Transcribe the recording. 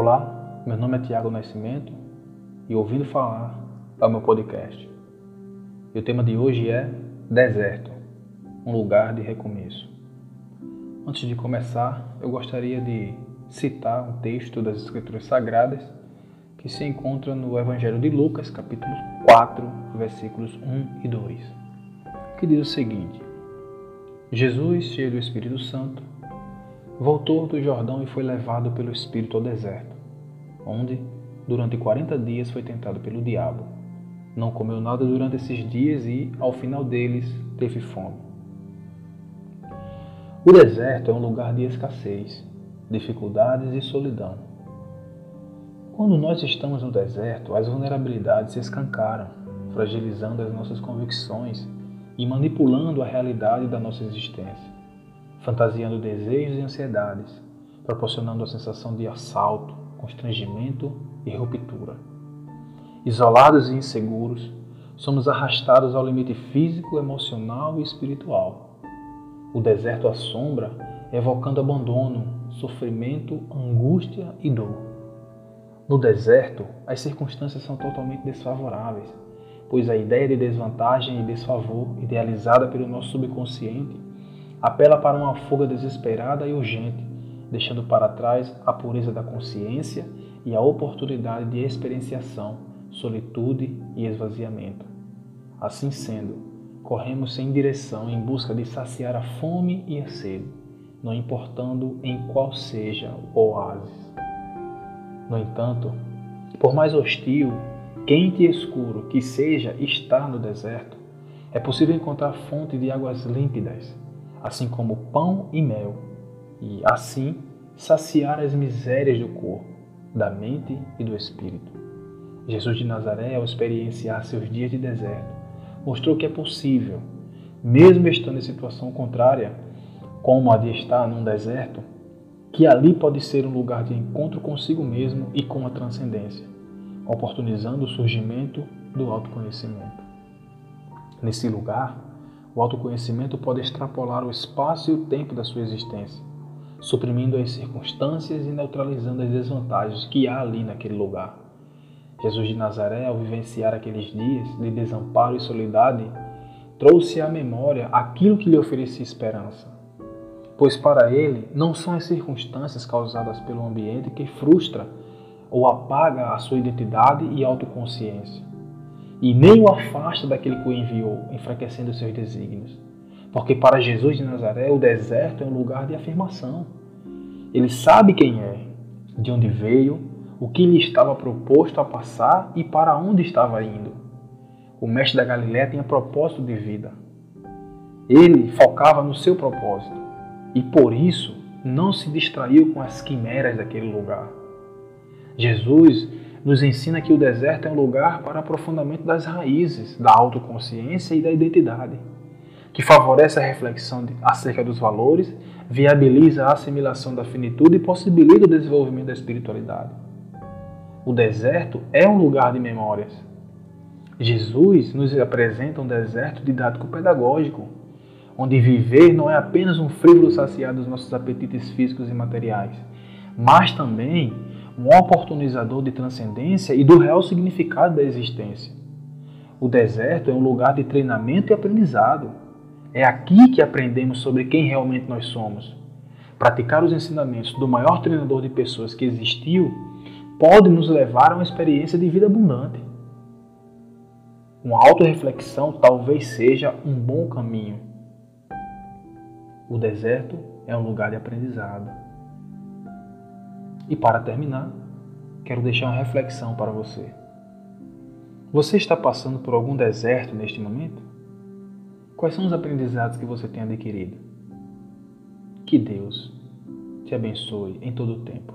Olá, meu nome é Tiago Nascimento e ouvindo falar ao meu podcast. E o tema de hoje é Deserto, um lugar de recomeço. Antes de começar, eu gostaria de citar um texto das Escrituras Sagradas que se encontra no Evangelho de Lucas, capítulo 4, versículos 1 e 2, que diz o seguinte: Jesus, cheio do Espírito Santo, voltou do Jordão e foi levado pelo Espírito ao deserto, onde, durante quarenta dias, foi tentado pelo diabo. Não comeu nada durante esses dias e, ao final deles, teve fome. O deserto é um lugar de escassez, dificuldades e solidão. Quando nós estamos no deserto, as vulnerabilidades se escancaram, fragilizando as nossas convicções e manipulando a realidade da nossa existência fantasiando desejos e ansiedades, proporcionando a sensação de assalto, constrangimento e ruptura. Isolados e inseguros, somos arrastados ao limite físico, emocional e espiritual. O deserto assombra, evocando abandono, sofrimento, angústia e dor. No deserto, as circunstâncias são totalmente desfavoráveis, pois a ideia de desvantagem e desfavor, idealizada pelo nosso subconsciente, apela para uma fuga desesperada e urgente, deixando para trás a pureza da consciência e a oportunidade de experienciação, solitude e esvaziamento. Assim sendo, corremos sem direção em busca de saciar a fome e a sede, não importando em qual seja o oásis. No entanto, por mais hostil, quente e escuro que seja estar no deserto, é possível encontrar fonte de águas límpidas assim como pão e mel, e assim saciar as misérias do corpo, da mente e do espírito. Jesus de Nazaré, ao experienciar seus dias de deserto, mostrou que é possível, mesmo estando em situação contrária, como a de estar num deserto, que ali pode ser um lugar de encontro consigo mesmo e com a transcendência, oportunizando o surgimento do autoconhecimento. Nesse lugar, o autoconhecimento pode extrapolar o espaço e o tempo da sua existência, suprimindo as circunstâncias e neutralizando as desvantagens que há ali naquele lugar. Jesus de Nazaré, ao vivenciar aqueles dias de desamparo e solidade, trouxe à memória aquilo que lhe oferecia esperança. Pois para ele não são as circunstâncias causadas pelo ambiente que frustra ou apaga a sua identidade e autoconsciência, e nem o afasta daquele que o enviou, enfraquecendo seus desígnios. Porque para Jesus de Nazaré, o deserto é um lugar de afirmação. Ele sabe quem é, de onde veio, o que lhe estava proposto a passar e para onde estava indo. O mestre da Galiléia tinha propósito de vida. Ele focava no seu propósito e por isso não se distraiu com as quimeras daquele lugar. Jesus nos ensina que o deserto é um lugar para aprofundamento das raízes, da autoconsciência e da identidade, que favorece a reflexão acerca dos valores, viabiliza a assimilação da finitude e possibilita o desenvolvimento da espiritualidade. O deserto é um lugar de memórias. Jesus nos apresenta um deserto didático-pedagógico, onde viver não é apenas um frívolo saciar dos nossos apetites físicos e materiais, mas também um oportunizador de transcendência e do real significado da existência. O deserto é um lugar de treinamento e aprendizado. É aqui que aprendemos sobre quem realmente nós somos. Praticar os ensinamentos do maior treinador de pessoas que existiu pode nos levar a uma experiência de vida abundante. Uma autorreflexão talvez seja um bom caminho. O deserto é um lugar de aprendizado. E para terminar, quero deixar uma reflexão para você. Você está passando por algum deserto neste momento? Quais são os aprendizados que você tem adquirido? Que Deus te abençoe em todo o tempo.